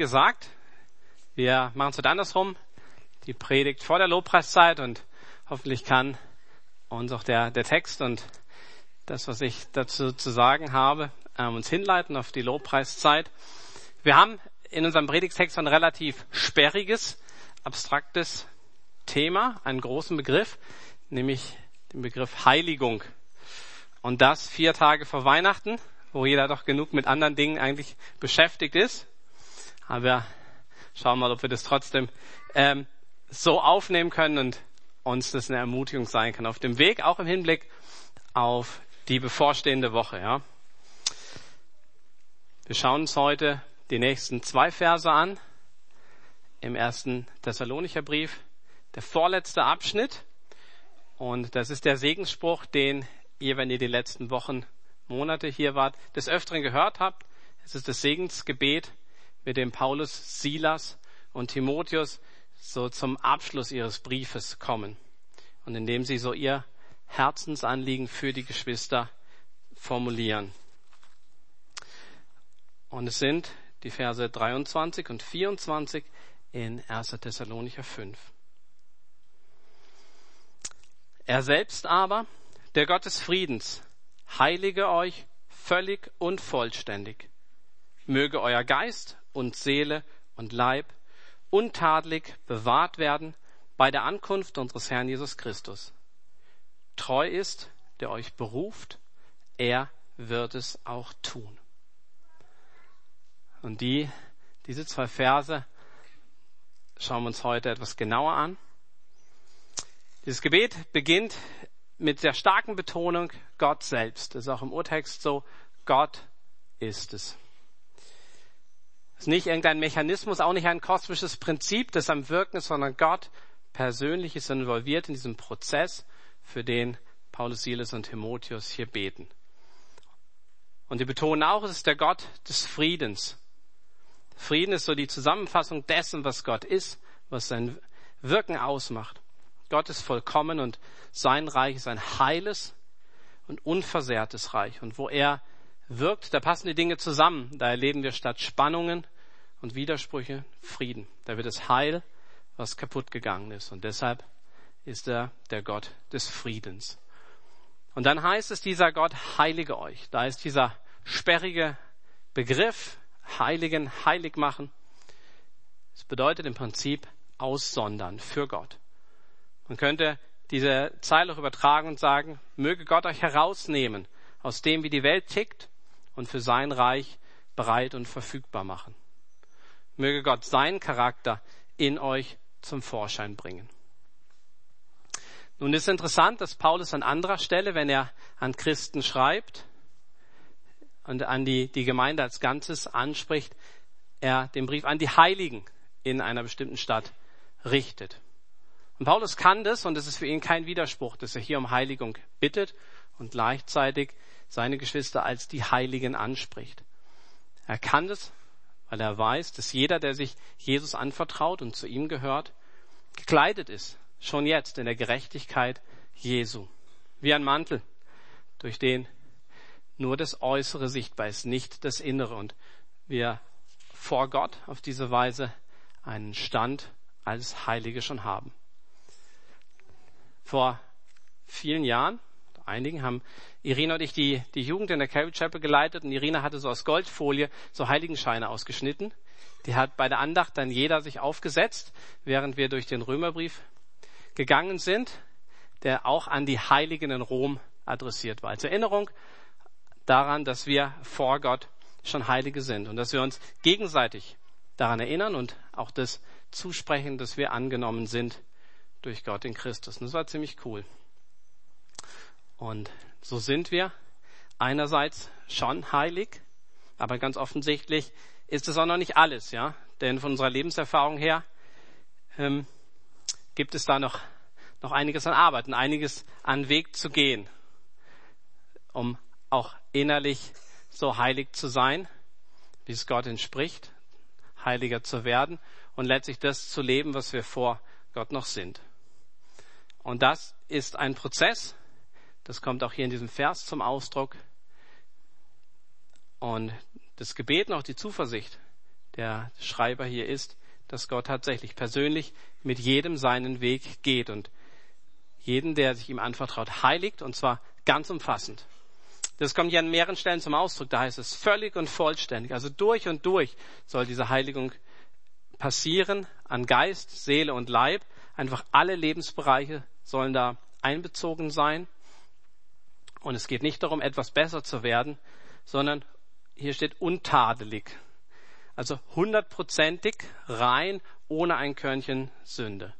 gesagt, wir machen es heute andersrum. Die Predigt vor der Lobpreiszeit und hoffentlich kann uns auch der, der Text und das, was ich dazu zu sagen habe, ähm, uns hinleiten auf die Lobpreiszeit. Wir haben in unserem Predigtext ein relativ sperriges, abstraktes Thema, einen großen Begriff, nämlich den Begriff Heiligung. Und das vier Tage vor Weihnachten, wo jeder doch genug mit anderen Dingen eigentlich beschäftigt ist. Aber schauen wir mal, ob wir das trotzdem ähm, so aufnehmen können und uns das eine Ermutigung sein kann. Auf dem Weg, auch im Hinblick auf die bevorstehende Woche. Ja. Wir schauen uns heute die nächsten zwei Verse an im ersten Thessalonicher Brief, der vorletzte Abschnitt. Und das ist der Segensspruch, den ihr, wenn ihr die letzten Wochen, Monate hier wart, des Öfteren gehört habt. Es ist das Segensgebet, mit dem Paulus, Silas und Timotheus so zum Abschluss ihres Briefes kommen und indem sie so ihr Herzensanliegen für die Geschwister formulieren. Und es sind die Verse 23 und 24 in 1. Thessalonicher 5. Er selbst aber, der Gott des Friedens, heilige euch völlig und vollständig. Möge euer Geist und Seele und Leib untadelig bewahrt werden bei der Ankunft unseres Herrn Jesus Christus. Treu ist, der euch beruft, er wird es auch tun. Und die, diese zwei Verse schauen wir uns heute etwas genauer an. Dieses Gebet beginnt mit der starken Betonung Gott selbst. Das ist auch im Urtext so, Gott ist es. Ist nicht irgendein Mechanismus, auch nicht ein kosmisches Prinzip, das am Wirken ist, sondern Gott persönlich ist involviert in diesem Prozess, für den Paulus, Silas und Timotheus hier beten. Und die betonen auch, es ist der Gott des Friedens. Frieden ist so die Zusammenfassung dessen, was Gott ist, was sein Wirken ausmacht. Gott ist vollkommen und sein Reich ist ein heiles und unversehrtes Reich. Und wo er wirkt, da passen die Dinge zusammen. Da erleben wir statt Spannungen und Widersprüche Frieden. Da wird es Heil, was kaputt gegangen ist. Und deshalb ist er der Gott des Friedens. Und dann heißt es, dieser Gott heilige euch. Da ist dieser sperrige Begriff, heiligen, heilig machen. Es bedeutet im Prinzip aussondern für Gott. Man könnte diese Zeile auch übertragen und sagen, möge Gott euch herausnehmen aus dem, wie die Welt tickt und für sein Reich bereit und verfügbar machen. Möge Gott seinen Charakter in euch zum Vorschein bringen. Nun ist interessant, dass Paulus an anderer Stelle, wenn er an Christen schreibt und an die, die Gemeinde als Ganzes anspricht, er den Brief an die Heiligen in einer bestimmten Stadt richtet. Und Paulus kann das, und es ist für ihn kein Widerspruch, dass er hier um Heiligung bittet und gleichzeitig seine Geschwister als die Heiligen anspricht. Er kann das, weil er weiß, dass jeder, der sich Jesus anvertraut und zu ihm gehört, gekleidet ist, schon jetzt in der Gerechtigkeit Jesu. Wie ein Mantel, durch den nur das Äußere sichtbar ist, nicht das Innere. Und wir vor Gott auf diese Weise einen Stand als Heilige schon haben. Vor vielen Jahren einigen haben Irina und ich die, die Jugend in der Calvary Chapel geleitet und Irina hatte so aus Goldfolie so Heiligenscheine ausgeschnitten. Die hat bei der Andacht dann jeder sich aufgesetzt, während wir durch den Römerbrief gegangen sind, der auch an die Heiligen in Rom adressiert war. Als Erinnerung daran, dass wir vor Gott schon Heilige sind und dass wir uns gegenseitig daran erinnern und auch das zusprechen, dass wir angenommen sind durch Gott in Christus. Und das war ziemlich cool. Und so sind wir einerseits schon heilig, aber ganz offensichtlich ist es auch noch nicht alles, ja. Denn von unserer Lebenserfahrung her ähm, gibt es da noch, noch einiges an Arbeit und einiges an Weg zu gehen, um auch innerlich so heilig zu sein, wie es Gott entspricht, heiliger zu werden und letztlich das zu leben, was wir vor Gott noch sind. Und das ist ein Prozess, das kommt auch hier in diesem Vers zum Ausdruck. Und das Gebet auch die Zuversicht, der Schreiber hier ist, dass Gott tatsächlich persönlich mit jedem seinen Weg geht und jeden, der sich ihm anvertraut, heiligt und zwar ganz umfassend. Das kommt hier an mehreren Stellen zum Ausdruck. Da heißt es völlig und vollständig. Also durch und durch soll diese Heiligung passieren an Geist, Seele und Leib. Einfach alle Lebensbereiche sollen da einbezogen sein. Und es geht nicht darum, etwas besser zu werden, sondern hier steht untadelig. Also hundertprozentig rein, ohne ein Körnchen Sünde,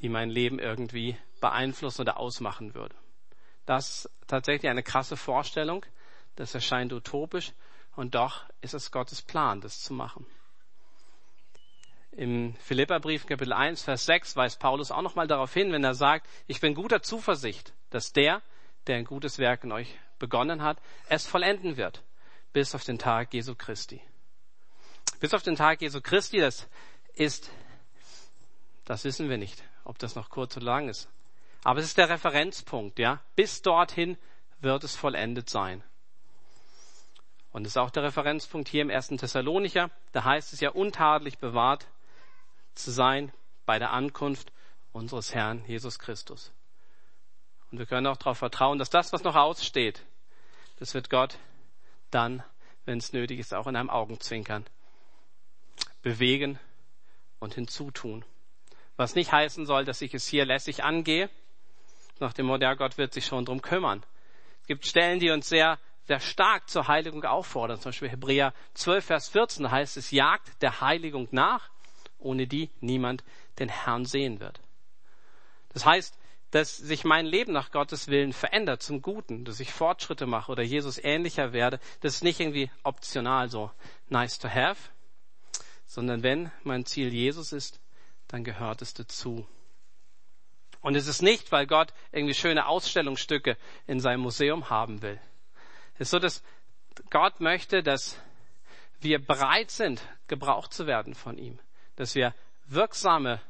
die mein Leben irgendwie beeinflussen oder ausmachen würde. Das ist tatsächlich eine krasse Vorstellung. Das erscheint utopisch. Und doch ist es Gottes Plan, das zu machen. Im Philipperbrief Kapitel 1, Vers 6 weist Paulus auch nochmal darauf hin, wenn er sagt, ich bin guter Zuversicht, dass der, der ein gutes Werk in euch begonnen hat, es vollenden wird, bis auf den Tag Jesu Christi. Bis auf den Tag Jesu Christi, das ist, das wissen wir nicht, ob das noch kurz oder lang ist. Aber es ist der Referenzpunkt, ja. Bis dorthin wird es vollendet sein. Und es ist auch der Referenzpunkt hier im ersten Thessalonicher. Da heißt es ja untadelig bewahrt zu sein bei der Ankunft unseres Herrn Jesus Christus. Und wir können auch darauf vertrauen, dass das, was noch aussteht, das wird Gott dann, wenn es nötig ist, auch in einem Augenzwinkern bewegen und hinzutun. Was nicht heißen soll, dass ich es hier lässig angehe, nach dem Motto, ja, Gott wird sich schon drum kümmern. Es gibt Stellen, die uns sehr, sehr stark zur Heiligung auffordern. Zum Beispiel Hebräer 12, Vers 14, da heißt es, jagt der Heiligung nach, ohne die niemand den Herrn sehen wird. Das heißt, dass sich mein Leben nach Gottes Willen verändert zum Guten, dass ich Fortschritte mache oder Jesus ähnlicher werde, das ist nicht irgendwie optional so nice to have, sondern wenn mein Ziel Jesus ist, dann gehört es dazu. Und es ist nicht, weil Gott irgendwie schöne Ausstellungsstücke in seinem Museum haben will. Es ist so, dass Gott möchte, dass wir bereit sind, gebraucht zu werden von ihm. Dass wir wirksame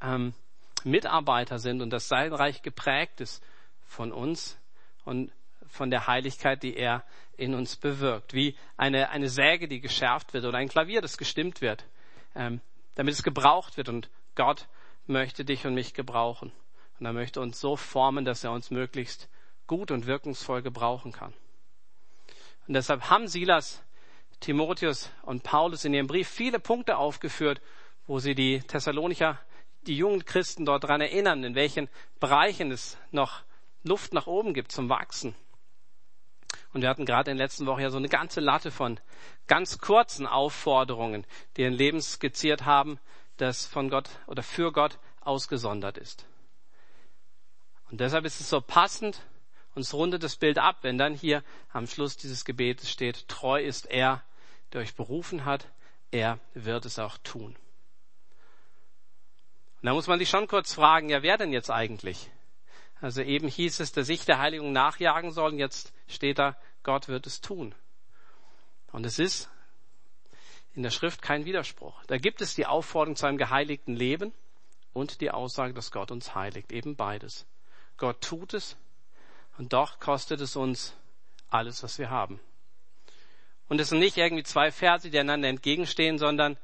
ähm, Mitarbeiter sind und dass sein Reich geprägt ist von uns und von der Heiligkeit, die er in uns bewirkt. Wie eine, eine Säge, die geschärft wird oder ein Klavier, das gestimmt wird, ähm, damit es gebraucht wird. Und Gott möchte dich und mich gebrauchen. Und er möchte uns so formen, dass er uns möglichst gut und wirkungsvoll gebrauchen kann. Und deshalb haben Silas, Timotheus und Paulus in ihrem Brief viele Punkte aufgeführt, wo sie die Thessalonicher, die jungen Christen dort daran erinnern, in welchen Bereichen es noch Luft nach oben gibt zum Wachsen. Und wir hatten gerade in der letzten Woche ja so eine ganze Latte von ganz kurzen Aufforderungen, die ein Leben skizziert haben, das von Gott oder für Gott ausgesondert ist. Und deshalb ist es so passend und es rundet das Bild ab, wenn dann hier am Schluss dieses Gebetes steht, treu ist er, der euch berufen hat, er wird es auch tun. Und da muss man sich schon kurz fragen, ja, wer denn jetzt eigentlich? Also eben hieß es, dass ich der Heiligung nachjagen soll, und jetzt steht da, Gott wird es tun. Und es ist in der Schrift kein Widerspruch. Da gibt es die Aufforderung zu einem geheiligten Leben und die Aussage, dass Gott uns heiligt. Eben beides. Gott tut es und doch kostet es uns alles, was wir haben. Und es sind nicht irgendwie zwei Verse, die einander entgegenstehen, sondern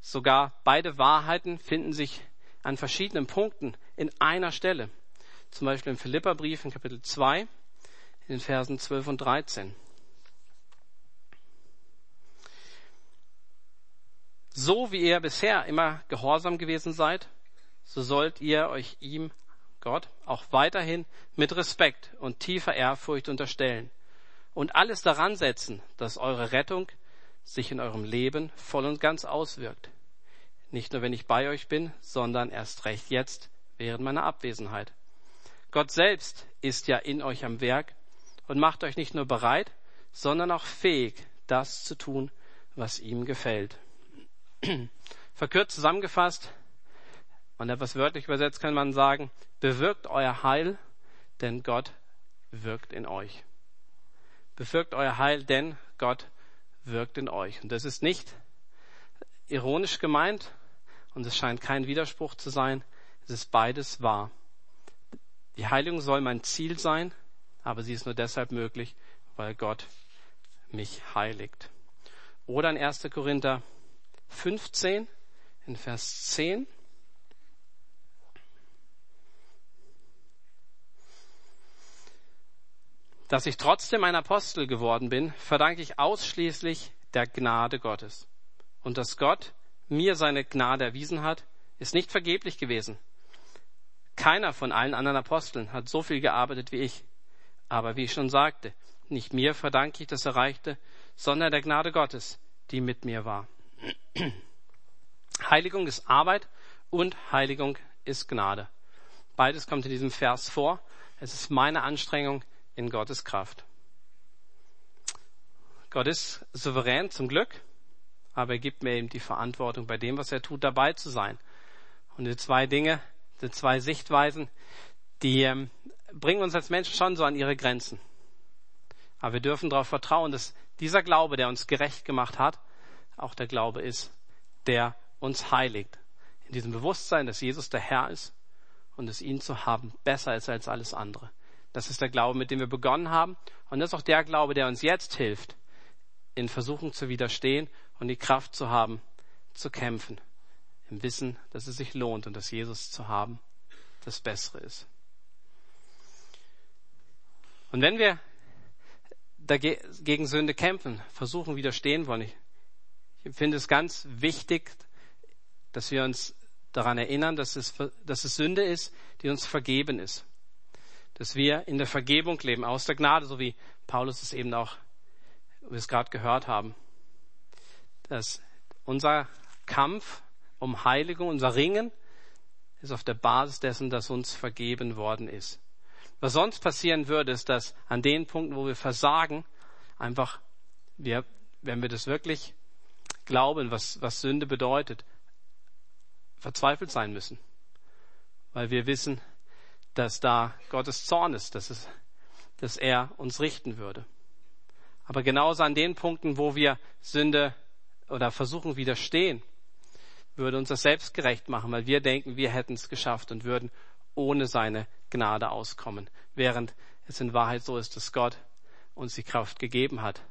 sogar beide Wahrheiten finden sich an verschiedenen Punkten in einer Stelle. Zum Beispiel im Philipperbrief in Kapitel 2 in den Versen 12 und 13. So wie ihr bisher immer gehorsam gewesen seid, so sollt ihr euch ihm, Gott, auch weiterhin mit Respekt und tiefer Ehrfurcht unterstellen und alles daran setzen, dass eure Rettung sich in eurem Leben voll und ganz auswirkt. Nicht nur wenn ich bei euch bin, sondern erst recht jetzt während meiner Abwesenheit. Gott selbst ist ja in euch am Werk und macht euch nicht nur bereit, sondern auch fähig, das zu tun, was ihm gefällt. Verkürzt zusammengefasst und etwas wörtlich übersetzt kann man sagen, bewirkt euer Heil, denn Gott wirkt in euch. Bewirkt euer Heil, denn Gott wirkt in euch. Und das ist nicht ironisch gemeint und es scheint kein Widerspruch zu sein. Es ist beides wahr. Die Heiligung soll mein Ziel sein, aber sie ist nur deshalb möglich, weil Gott mich heiligt. Oder in 1. Korinther 15, in Vers 10. Dass ich trotzdem ein Apostel geworden bin, verdanke ich ausschließlich der Gnade Gottes. Und dass Gott mir seine Gnade erwiesen hat, ist nicht vergeblich gewesen. Keiner von allen anderen Aposteln hat so viel gearbeitet wie ich. Aber wie ich schon sagte, nicht mir verdanke ich das Erreichte, sondern der Gnade Gottes, die mit mir war. Heiligung ist Arbeit und Heiligung ist Gnade. Beides kommt in diesem Vers vor. Es ist meine Anstrengung, in Gottes Kraft. Gott ist souverän zum Glück, aber er gibt mir eben die Verantwortung, bei dem, was er tut, dabei zu sein. Und die zwei Dinge, die zwei Sichtweisen, die ähm, bringen uns als Menschen schon so an ihre Grenzen. Aber wir dürfen darauf vertrauen, dass dieser Glaube, der uns gerecht gemacht hat, auch der Glaube ist, der uns heiligt. In diesem Bewusstsein, dass Jesus der Herr ist und es ihn zu haben besser ist als alles andere. Das ist der Glaube, mit dem wir begonnen haben. Und das ist auch der Glaube, der uns jetzt hilft, in Versuchung zu widerstehen und die Kraft zu haben, zu kämpfen. Im Wissen, dass es sich lohnt und dass Jesus zu haben das Bessere ist. Und wenn wir dagegen Sünde kämpfen, versuchen, widerstehen wollen, ich, ich finde es ganz wichtig, dass wir uns daran erinnern, dass es, dass es Sünde ist, die uns vergeben ist dass wir in der Vergebung leben, aus der Gnade, so wie Paulus es eben auch, wie wir es gerade gehört haben. Dass unser Kampf um Heiligung, unser Ringen, ist auf der Basis dessen, dass uns vergeben worden ist. Was sonst passieren würde, ist, dass an den Punkten, wo wir versagen, einfach wir, wenn wir das wirklich glauben, was, was Sünde bedeutet, verzweifelt sein müssen. Weil wir wissen, dass da Gottes Zorn ist, dass, es, dass er uns richten würde. Aber genauso an den Punkten, wo wir Sünde oder versuchen widerstehen, würde uns das selbstgerecht machen, weil wir denken, wir hätten es geschafft und würden ohne seine Gnade auskommen. Während es in Wahrheit so ist, dass Gott uns die Kraft gegeben hat,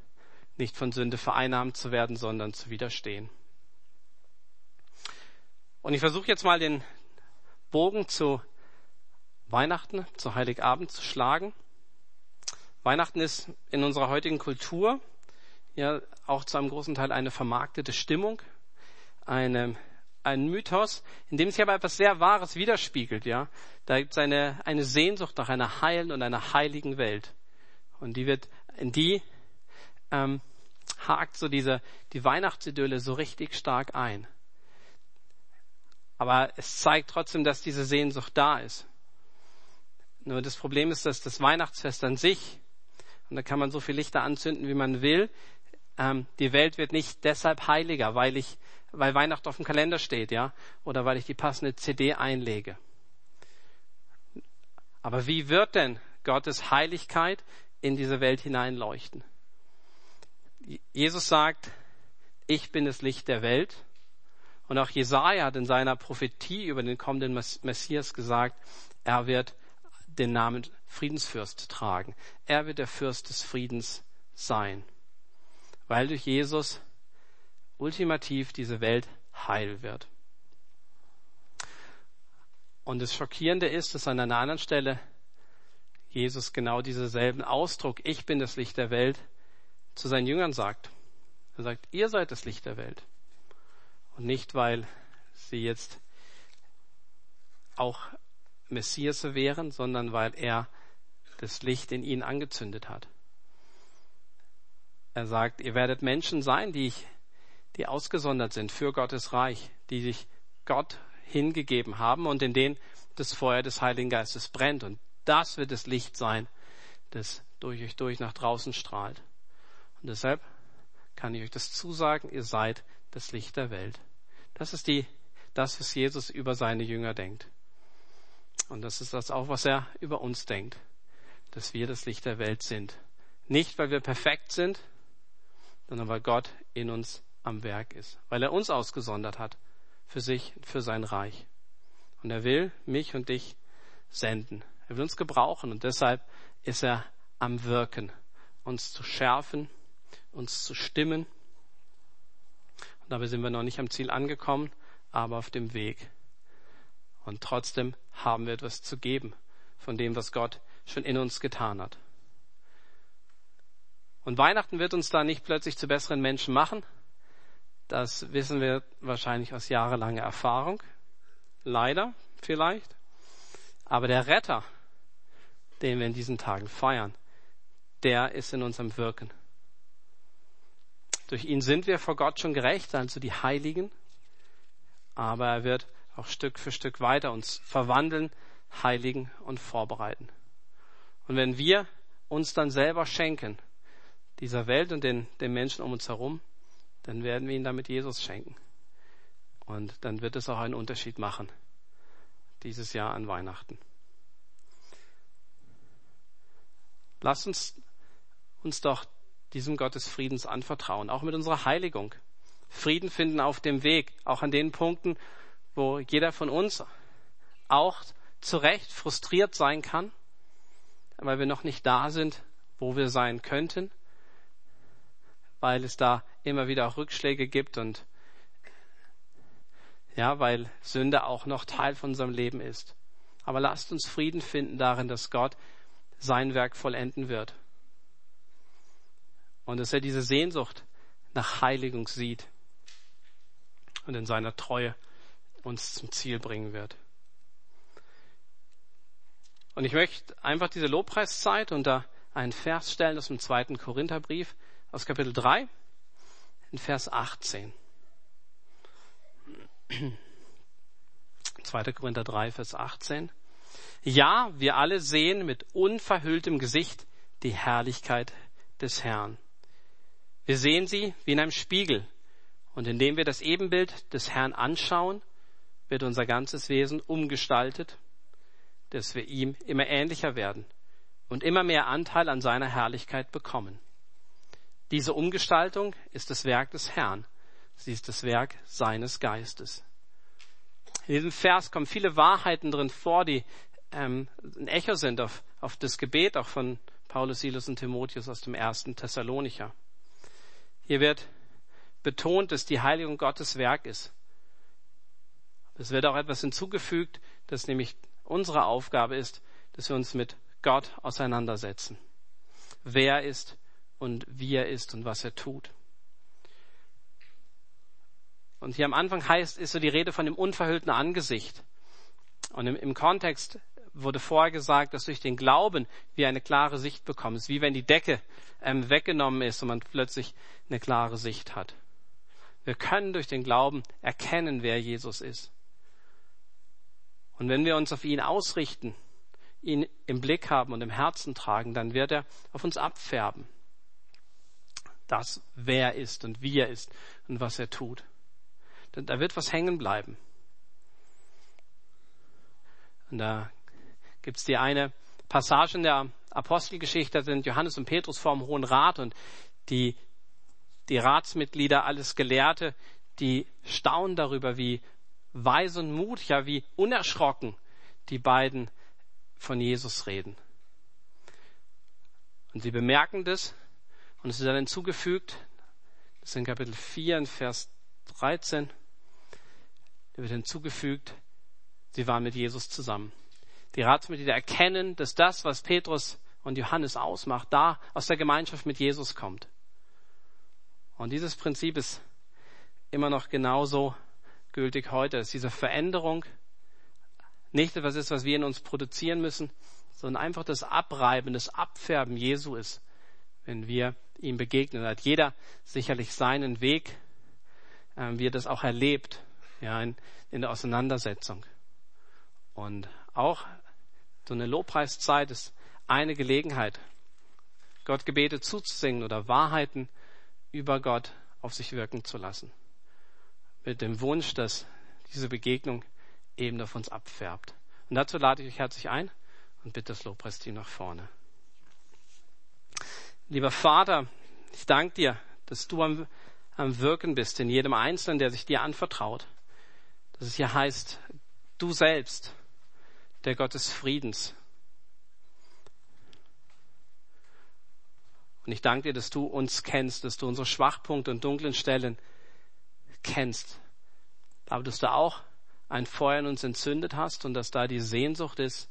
nicht von Sünde vereinnahmt zu werden, sondern zu widerstehen. Und ich versuche jetzt mal den Bogen zu Weihnachten zu Heiligabend zu schlagen. Weihnachten ist in unserer heutigen Kultur ja auch zu einem großen Teil eine vermarktete Stimmung, eine, ein Mythos, in dem sich aber etwas sehr Wahres widerspiegelt. Ja, da gibt es eine, eine Sehnsucht nach einer heilen und einer heiligen Welt, und die wird in die ähm, hakt so diese die Weihnachtsidylle so richtig stark ein. Aber es zeigt trotzdem, dass diese Sehnsucht da ist. Nur das Problem ist, dass das Weihnachtsfest an sich, und da kann man so viel Lichter anzünden, wie man will, ähm, die Welt wird nicht deshalb heiliger, weil ich, weil Weihnachten auf dem Kalender steht, ja, oder weil ich die passende CD einlege. Aber wie wird denn Gottes Heiligkeit in diese Welt hineinleuchten? Jesus sagt, ich bin das Licht der Welt. Und auch Jesaja hat in seiner Prophetie über den kommenden Messias gesagt, er wird den Namen Friedensfürst tragen. Er wird der Fürst des Friedens sein, weil durch Jesus ultimativ diese Welt heil wird. Und das Schockierende ist, dass an einer anderen Stelle Jesus genau diesen selben Ausdruck, ich bin das Licht der Welt, zu seinen Jüngern sagt. Er sagt, ihr seid das Licht der Welt. Und nicht, weil sie jetzt auch Messias wären, sondern weil er das Licht in ihnen angezündet hat. Er sagt, ihr werdet Menschen sein, die, die ausgesondert sind für Gottes Reich, die sich Gott hingegeben haben und in denen das Feuer des Heiligen Geistes brennt. Und das wird das Licht sein, das durch euch durch nach draußen strahlt. Und deshalb kann ich euch das zusagen, ihr seid das Licht der Welt. Das ist die, das, was Jesus über seine Jünger denkt. Und das ist das auch, was er über uns denkt, dass wir das Licht der Welt sind. Nicht, weil wir perfekt sind, sondern weil Gott in uns am Werk ist, weil er uns ausgesondert hat für sich, für sein Reich. Und er will mich und dich senden. Er will uns gebrauchen und deshalb ist er am Wirken, uns zu schärfen, uns zu stimmen, Und dabei sind wir noch nicht am Ziel angekommen, aber auf dem Weg. Und trotzdem haben wir etwas zu geben von dem, was Gott schon in uns getan hat. Und Weihnachten wird uns da nicht plötzlich zu besseren Menschen machen. Das wissen wir wahrscheinlich aus jahrelanger Erfahrung. Leider vielleicht. Aber der Retter, den wir in diesen Tagen feiern, der ist in unserem Wirken. Durch ihn sind wir vor Gott schon gerecht, also die Heiligen. Aber er wird auch Stück für Stück weiter uns verwandeln, heiligen und vorbereiten. Und wenn wir uns dann selber schenken, dieser Welt und den, den Menschen um uns herum, dann werden wir ihn damit Jesus schenken. Und dann wird es auch einen Unterschied machen, dieses Jahr an Weihnachten. Lasst uns uns doch diesem Gott des Friedens anvertrauen, auch mit unserer Heiligung. Frieden finden auf dem Weg, auch an den Punkten, wo jeder von uns auch zu Recht frustriert sein kann, weil wir noch nicht da sind, wo wir sein könnten, weil es da immer wieder auch Rückschläge gibt und ja, weil Sünde auch noch Teil von unserem Leben ist. Aber lasst uns Frieden finden darin, dass Gott sein Werk vollenden wird. Und dass er diese Sehnsucht nach Heiligung sieht und in seiner Treue uns zum Ziel bringen wird. Und ich möchte einfach diese Lobpreiszeit unter einen Vers stellen aus dem zweiten Korintherbrief aus Kapitel 3 in Vers 18. 2. Korinther 3, Vers 18. Ja, wir alle sehen mit unverhülltem Gesicht die Herrlichkeit des Herrn. Wir sehen sie wie in einem Spiegel. Und indem wir das Ebenbild des Herrn anschauen, wird unser ganzes Wesen umgestaltet, dass wir ihm immer ähnlicher werden und immer mehr Anteil an seiner Herrlichkeit bekommen. Diese Umgestaltung ist das Werk des Herrn. Sie ist das Werk seines Geistes. In diesem Vers kommen viele Wahrheiten drin vor, die ähm, ein Echo sind auf, auf das Gebet auch von Paulus, Silas und Timotheus aus dem ersten Thessalonicher. Hier wird betont, dass die Heiligung Gottes Werk ist. Es wird auch etwas hinzugefügt, das nämlich unsere Aufgabe ist, dass wir uns mit Gott auseinandersetzen. Wer ist und wie er ist und was er tut. Und hier am Anfang heißt, ist so die Rede von dem unverhüllten Angesicht. Und im, im Kontext wurde vorher gesagt, dass durch den Glauben wir eine klare Sicht bekommen. Es ist wie wenn die Decke ähm, weggenommen ist und man plötzlich eine klare Sicht hat. Wir können durch den Glauben erkennen, wer Jesus ist. Und wenn wir uns auf ihn ausrichten, ihn im Blick haben und im Herzen tragen, dann wird er auf uns abfärben. Das, wer er ist und wie er ist und was er tut. Da wird was hängen bleiben. Und da gibt es die eine Passage in der Apostelgeschichte, da sind Johannes und Petrus vor dem Hohen Rat und die, die Ratsmitglieder, alles Gelehrte, die staunen darüber, wie weise und Mut, ja wie unerschrocken die beiden von Jesus reden. Und sie bemerken das und es ist dann hinzugefügt, das ist in Kapitel 4 in Vers 13, da wird hinzugefügt, sie waren mit Jesus zusammen. Die Ratsmitglieder erkennen, dass das, was Petrus und Johannes ausmacht, da aus der Gemeinschaft mit Jesus kommt. Und dieses Prinzip ist immer noch genauso gültig heute, dass diese Veränderung nicht etwas ist, was wir in uns produzieren müssen, sondern einfach das Abreiben, das Abfärben Jesu ist, wenn wir ihm begegnen. Da hat jeder sicherlich seinen Weg, äh, wie er das auch erlebt, ja, in, in der Auseinandersetzung. Und auch so eine Lobpreiszeit ist eine Gelegenheit, Gott Gebete zuzusingen oder Wahrheiten über Gott auf sich wirken zu lassen. Mit dem Wunsch, dass diese Begegnung eben auf uns abfärbt. Und dazu lade ich euch herzlich ein und bitte das Lobpreisteam nach vorne. Lieber Vater, ich danke dir, dass du am, am Wirken bist in jedem Einzelnen, der sich dir anvertraut. Dass es hier heißt, du selbst der Gott des Friedens. Und ich danke dir, dass du uns kennst, dass du unsere Schwachpunkte und dunklen Stellen kennst. Aber dass du auch ein Feuer in uns entzündet hast und dass da die Sehnsucht ist,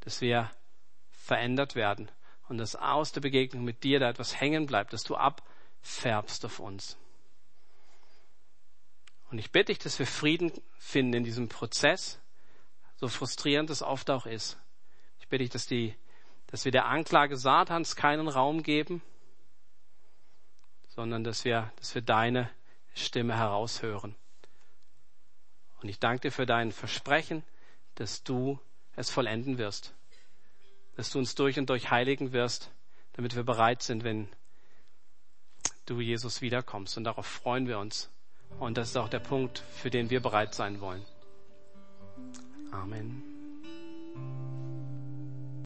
dass wir verändert werden und dass aus der Begegnung mit dir da etwas hängen bleibt, dass du abfärbst auf uns. Und ich bitte dich, dass wir Frieden finden in diesem Prozess, so frustrierend es oft auch ist. Ich bitte dich, dass, die, dass wir der Anklage Satans keinen Raum geben, sondern dass wir, dass wir deine Stimme heraushören. Und ich danke dir für dein Versprechen, dass du es vollenden wirst, dass du uns durch und durch heiligen wirst, damit wir bereit sind, wenn du Jesus wiederkommst. Und darauf freuen wir uns. Und das ist auch der Punkt, für den wir bereit sein wollen. Amen.